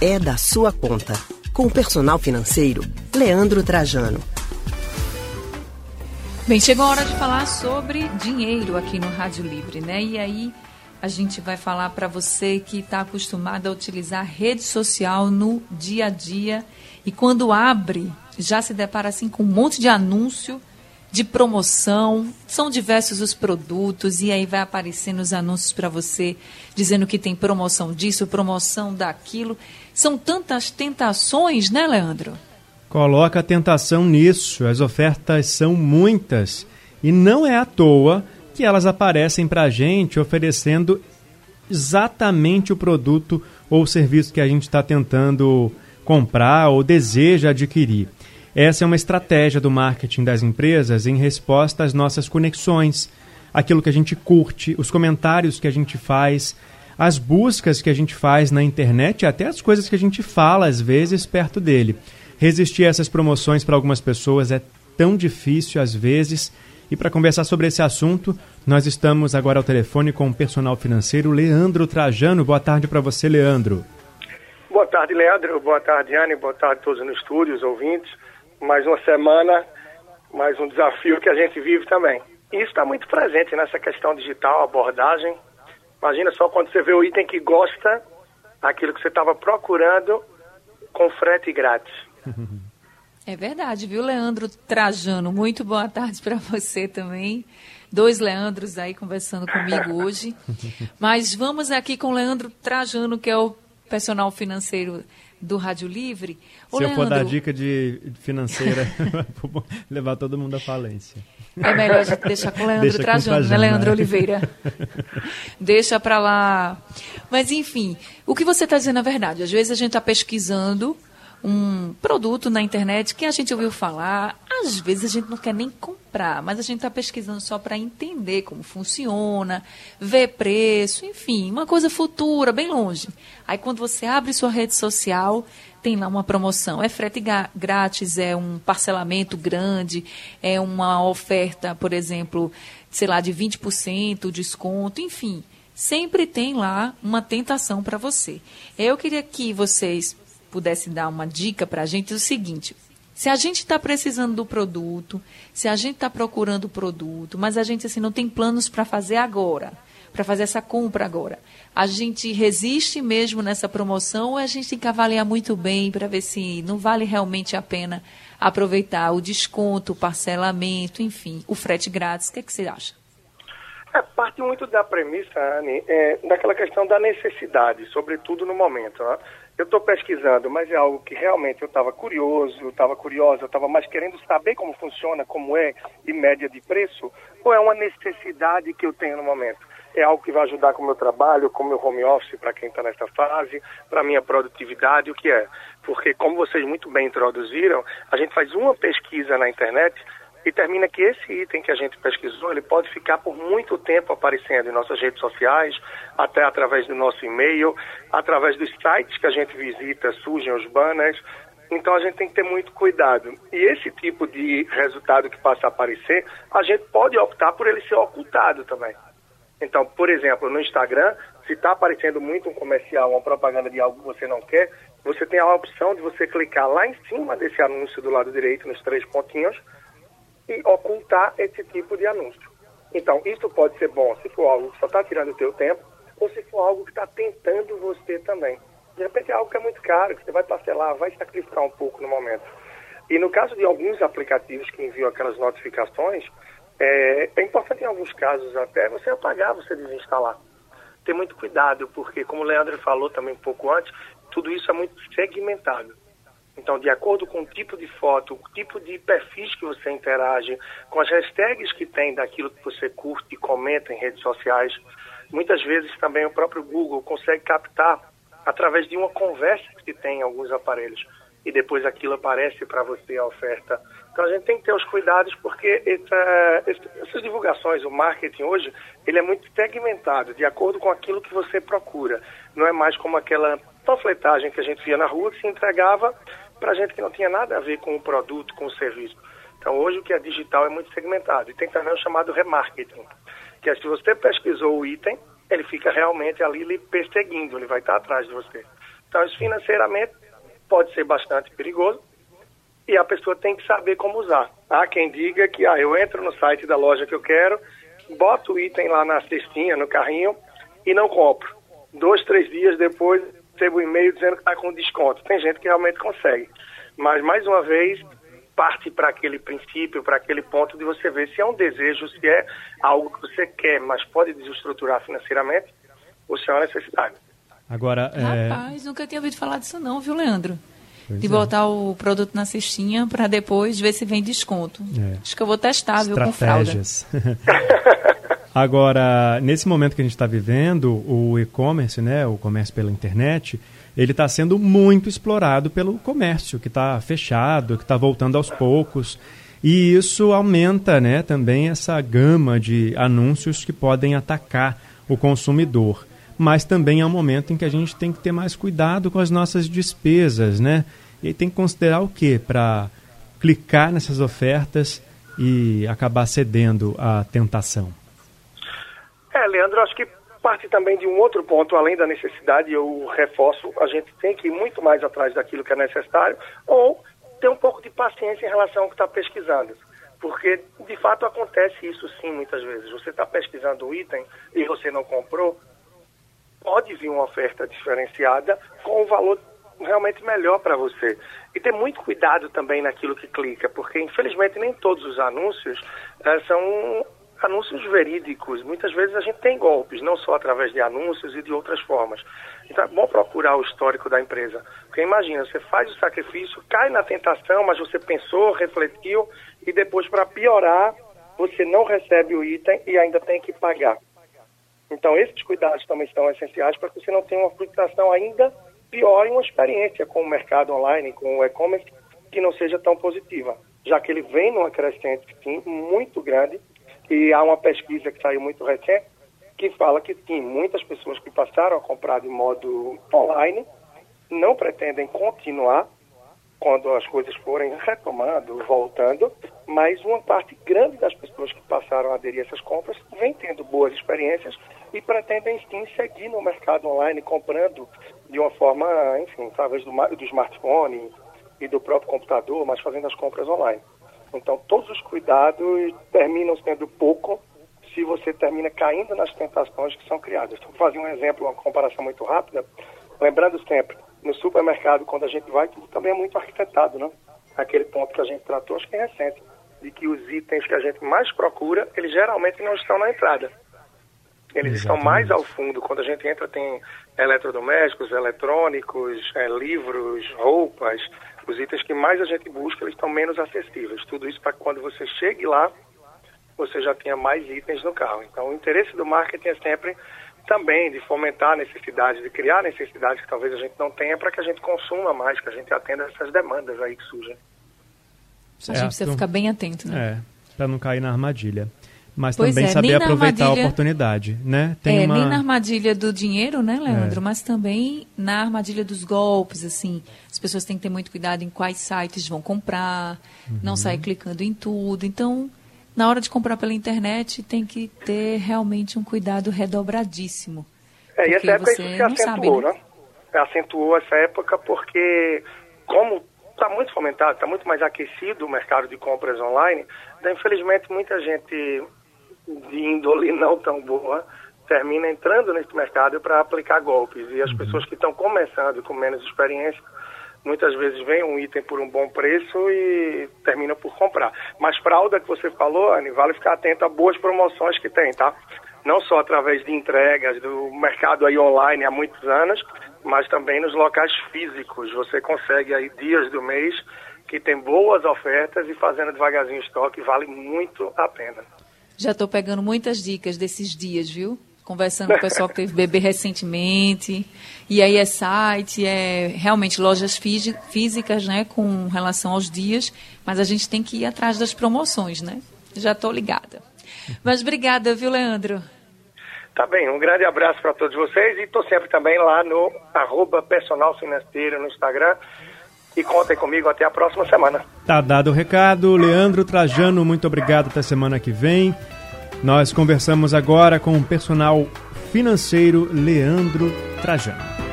é da sua conta. Com o personal financeiro, Leandro Trajano. Bem, chegou a hora de falar sobre dinheiro aqui no Rádio Livre, né? E aí a gente vai falar para você que está acostumado a utilizar rede social no dia a dia e quando abre já se depara assim com um monte de anúncio de promoção, são diversos os produtos e aí vai aparecendo os anúncios para você dizendo que tem promoção disso, promoção daquilo. São tantas tentações, né, Leandro? Coloca a tentação nisso. As ofertas são muitas e não é à toa que elas aparecem para a gente oferecendo exatamente o produto ou serviço que a gente está tentando comprar ou deseja adquirir. Essa é uma estratégia do marketing das empresas em resposta às nossas conexões, aquilo que a gente curte, os comentários que a gente faz, as buscas que a gente faz na internet até as coisas que a gente fala às vezes perto dele. Resistir a essas promoções para algumas pessoas é tão difícil às vezes. E para conversar sobre esse assunto, nós estamos agora ao telefone com o personal financeiro Leandro Trajano. Boa tarde para você, Leandro. Boa tarde, Leandro. Boa tarde, Anne. Boa tarde a todos no estúdio, os ouvintes mais uma semana, mais um desafio que a gente vive também. E isso está muito presente nessa questão digital, abordagem. Imagina só quando você vê o item que gosta, aquilo que você estava procurando, com frete grátis. É verdade, viu, Leandro Trajano? Muito boa tarde para você também. Dois Leandros aí conversando comigo hoje. Mas vamos aqui com o Leandro Trajano, que é o personal financeiro do Rádio Livre. Ô, Se Leandro, eu for dar dica de financeira, levar todo mundo à falência. É melhor a gente deixar com o Leandro Deixa Trajano, né, Leandro né? Oliveira? Deixa para lá. Mas, enfim, o que você está dizendo é verdade. Às vezes a gente está pesquisando um produto na internet que a gente ouviu falar, às vezes a gente não quer nem comprar, mas a gente está pesquisando só para entender como funciona, ver preço, enfim, uma coisa futura, bem longe. Aí quando você abre sua rede social, tem lá uma promoção. É frete grátis, é um parcelamento grande, é uma oferta, por exemplo, sei lá, de 20% desconto, enfim. Sempre tem lá uma tentação para você. Eu queria que vocês pudessem dar uma dica para a gente, é o seguinte: se a gente está precisando do produto, se a gente está procurando o produto, mas a gente assim não tem planos para fazer agora, para fazer essa compra agora, a gente resiste mesmo nessa promoção ou a gente tem que avaliar muito bem para ver se não vale realmente a pena aproveitar o desconto, o parcelamento, enfim, o frete grátis? O que, é que você acha? É, parte muito da premissa, Anne, é, daquela questão da necessidade, sobretudo no momento. Né? Eu estou pesquisando, mas é algo que realmente eu estava curioso, eu estava curiosa, eu estava mais querendo saber como funciona, como é e média de preço, ou é uma necessidade que eu tenho no momento? É algo que vai ajudar com o meu trabalho, com o meu home office, para quem está nessa fase, para a minha produtividade, o que é? Porque, como vocês muito bem introduziram, a gente faz uma pesquisa na internet e termina que esse item que a gente pesquisou, ele pode ficar por muito tempo aparecendo em nossas redes sociais, até através do nosso e-mail, através dos sites que a gente visita, surgem os banners. Então a gente tem que ter muito cuidado. E esse tipo de resultado que passa a aparecer, a gente pode optar por ele ser ocultado também. Então, por exemplo, no Instagram, se está aparecendo muito um comercial, uma propaganda de algo que você não quer, você tem a opção de você clicar lá em cima desse anúncio do lado direito, nos três pontinhos, e ocultar esse tipo de anúncio. Então, isso pode ser bom se for algo que só está tirando o teu tempo, ou se for algo que está tentando você também. De repente é algo que é muito caro, que você vai parcelar, vai sacrificar um pouco no momento. E no caso de alguns aplicativos que enviam aquelas notificações, é, é importante em alguns casos até você apagar, você desinstalar. Ter muito cuidado, porque como o Leandro falou também um pouco antes, tudo isso é muito segmentado. Então, de acordo com o tipo de foto, o tipo de perfis que você interage, com as hashtags que tem daquilo que você curte e comenta em redes sociais, muitas vezes também o próprio Google consegue captar através de uma conversa que tem em alguns aparelhos e depois aquilo aparece para você a oferta. Então a gente tem que ter os cuidados porque essa, essas divulgações, o marketing hoje, ele é muito segmentado, de acordo com aquilo que você procura. Não é mais como aquela panfletagem que a gente via na rua que se entregava para gente que não tinha nada a ver com o produto, com o serviço. Então, hoje o que é digital é muito segmentado. E tem também o chamado remarketing, que é se você pesquisou o item, ele fica realmente ali lhe perseguindo, ele vai estar atrás de você. Então, isso financeiramente pode ser bastante perigoso e a pessoa tem que saber como usar. Há quem diga que ah, eu entro no site da loja que eu quero, boto o item lá na cestinha, no carrinho e não compro. Dois, três dias depois, recebo um e-mail dizendo que está com desconto. Tem gente que realmente consegue. Mas, mais uma vez, parte para aquele princípio, para aquele ponto de você ver se é um desejo, se é algo que você quer, mas pode desestruturar financeiramente, ou se é uma necessidade. Agora, é... Rapaz, nunca tinha ouvido falar disso não, viu, Leandro? Pois de é. botar o produto na cestinha para depois ver se vem desconto. É. Acho que eu vou testar, viu, com fralda. Agora, nesse momento que a gente está vivendo, o e-commerce, né, o comércio pela internet, ele está sendo muito explorado pelo comércio, que está fechado, que está voltando aos poucos. E isso aumenta né, também essa gama de anúncios que podem atacar o consumidor. Mas também é um momento em que a gente tem que ter mais cuidado com as nossas despesas, né? E tem que considerar o quê? Para clicar nessas ofertas e acabar cedendo à tentação. É, Leandro, acho que parte também de um outro ponto, além da necessidade, eu reforço, a gente tem que ir muito mais atrás daquilo que é necessário, ou ter um pouco de paciência em relação ao que está pesquisando. Porque, de fato, acontece isso sim muitas vezes. Você está pesquisando um item e você não comprou, pode vir uma oferta diferenciada com um valor realmente melhor para você. E ter muito cuidado também naquilo que clica, porque infelizmente nem todos os anúncios eh, são anúncios verídicos. Muitas vezes a gente tem golpes, não só através de anúncios e de outras formas. Então é bom procurar o histórico da empresa. Porque imagina, você faz o sacrifício, cai na tentação, mas você pensou, refletiu e depois, para piorar, você não recebe o item e ainda tem que pagar. Então, esses cuidados também são essenciais para que você não tenha uma frustração ainda pior em uma experiência com o mercado online, com o e-commerce, que não seja tão positiva, já que ele vem numa crescente, sim, muito grande, e há uma pesquisa que saiu muito recente que fala que sim, muitas pessoas que passaram a comprar de modo online não pretendem continuar quando as coisas forem retomando, voltando, mas uma parte grande das pessoas que passaram a aderir a essas compras vem tendo boas experiências e pretendem sim seguir no mercado online comprando de uma forma, enfim, através do, do smartphone e do próprio computador, mas fazendo as compras online. Então, todos os cuidados terminam sendo pouco se você termina caindo nas tentações que são criadas. Vou fazer um exemplo, uma comparação muito rápida. Lembrando sempre, no supermercado, quando a gente vai, tudo também é muito arquitetado, né? Aquele ponto que a gente tratou, acho que é recente, de que os itens que a gente mais procura, eles geralmente não estão na entrada. Eles Exatamente. estão mais ao fundo. Quando a gente entra, tem eletrodomésticos, eletrônicos, é, livros, roupas, os itens que mais a gente busca, eles estão menos acessíveis. Tudo isso para que quando você chegue lá, você já tenha mais itens no carro. Então, o interesse do marketing é sempre também de fomentar a necessidade, de criar necessidades que talvez a gente não tenha para que a gente consuma mais, que a gente atenda essas demandas aí que surgem. A gente precisa ficar bem atento, né? É, para não cair na armadilha mas pois também é, saber aproveitar a oportunidade, né? Tem é, uma... nem na armadilha do dinheiro, né, Leandro? É. Mas também na armadilha dos golpes, assim. As pessoas têm que ter muito cuidado em quais sites vão comprar, uhum. não sair clicando em tudo. Então, na hora de comprar pela internet, tem que ter realmente um cuidado redobradíssimo. É, e essa época isso se acentuou, sabe, né? né? Acentuou essa época porque, como está muito fomentado, está muito mais aquecido o mercado de compras online, então, infelizmente muita gente de índole não tão boa termina entrando nesse mercado para aplicar golpes. E as uhum. pessoas que estão começando com menos experiência, muitas vezes veem um item por um bom preço e terminam por comprar. Mas fralda que você falou, Anne, vale ficar atento a boas promoções que tem, tá? Não só através de entregas do mercado aí online há muitos anos, mas também nos locais físicos. Você consegue aí dias do mês que tem boas ofertas e fazendo devagarzinho estoque vale muito a pena. Já estou pegando muitas dicas desses dias, viu? Conversando com o pessoal que teve bebê recentemente. E aí é site, é realmente lojas físicas, né? Com relação aos dias. Mas a gente tem que ir atrás das promoções, né? Já estou ligada. Mas obrigada, viu, Leandro? Tá bem, um grande abraço para todos vocês e estou sempre também lá no arroba personal financeiro no Instagram e contem comigo até a próxima semana. Tá dado o recado. Leandro Trajano, muito obrigado. Até semana que vem. Nós conversamos agora com o personal financeiro Leandro Trajano.